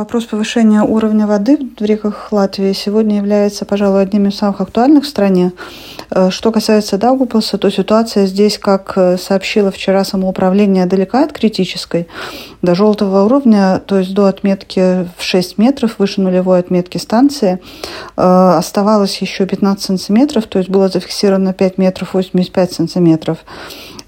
Вопрос повышения уровня воды в реках Латвии сегодня является, пожалуй, одним из самых актуальных в стране. Э, что касается Даугупилса, то ситуация здесь, как э, сообщило вчера самоуправление, далека от критической. До желтого уровня, то есть до отметки в 6 метров, выше нулевой отметки станции, э, оставалось еще 15 сантиметров, то есть было зафиксировано 5 метров 85 сантиметров.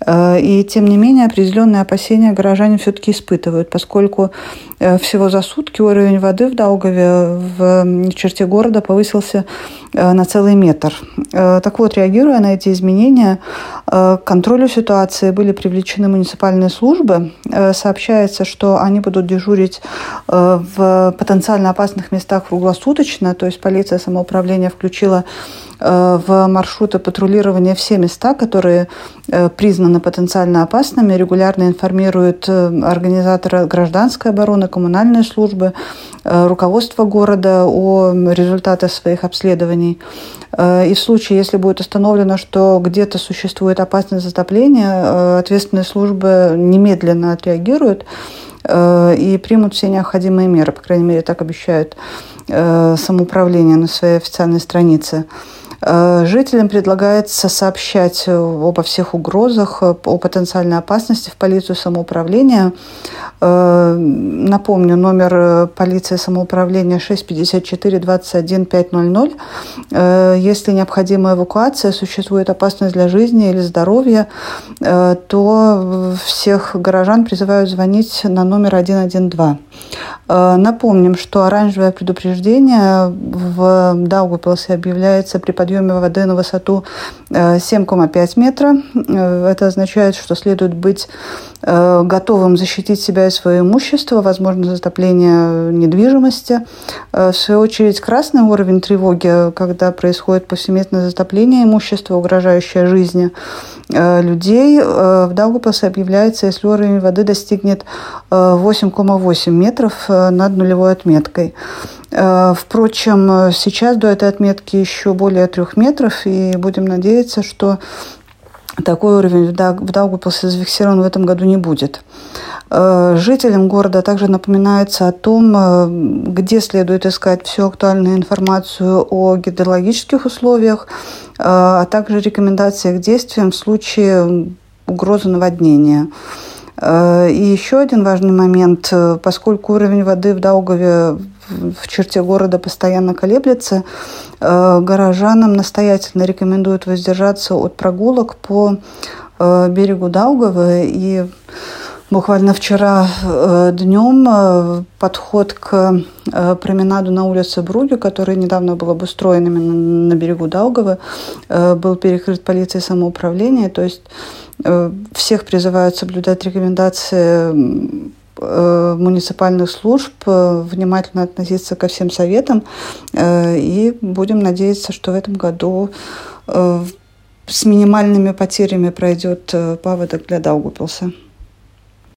И тем не менее определенные опасения горожане все-таки испытывают, поскольку всего за сутки уровень воды в Даугаве в черте города повысился на целый метр. Так вот, реагируя на эти изменения, э, к контролю ситуации были привлечены муниципальные службы. Э, сообщается, что они будут дежурить э, в потенциально опасных местах круглосуточно, то есть полиция самоуправления включила в маршруты патрулирования все места, которые признаны потенциально опасными, регулярно информируют организаторы гражданской обороны, коммунальные службы, руководство города о результатах своих обследований. И в случае, если будет установлено, что где-то существует опасность затопления, э, ответственные службы немедленно отреагируют э, и примут все необходимые меры. По крайней мере, так обещают э, самоуправление на своей официальной странице. Э, жителям предлагается сообщать обо всех угрозах, о потенциальной опасности в полицию самоуправления. Э, напомню, номер полиции самоуправления 654 21 500. Если необходима эвакуация, существует опасность для жизни или здоровья, э, то всех горожан призывают звонить на номер 112. Напомним, что оранжевое предупреждение в Даугавпилсе объявляется при подъеме подъеме воды на высоту 7,5 э, метра. Э, это означает, что следует быть э, готовым защитить себя и свое имущество, возможно затопление недвижимости. В свою очередь, красный уровень тревоги, когда происходит повсеместное затопление имущества, угрожающее жизни людей, в Даугавпилсе объявляется, если уровень воды достигнет 8,8 метров над нулевой отметкой. Э, впрочем, сейчас до этой отметки еще более трех метров, и будем надеяться, что такой уровень в Даугавпилсе зафиксирован в этом году не будет. Э, жителям города также напоминается о том, э, где следует искать всю актуальную информацию о гидрологических условиях, а также рекомендации к действиям в случае угрозы наводнения. И еще один важный момент, поскольку уровень воды в Даугаве в черте города постоянно колеблется, э, горожанам настоятельно рекомендуют воздержаться от прогулок по э, берегу Даугавы. И буквально вчера э, днем подход к променаду на улице Бруги, который недавно был обустроен именно на берегу Даугавы, был перекрыт полицией самоуправления. То есть всех призывают соблюдать рекомендации муниципальных служб э, внимательно относиться ко всем советам. Э, и будем надеяться, что в этом году с минимальными потерями пройдет паводок для Даугупилса.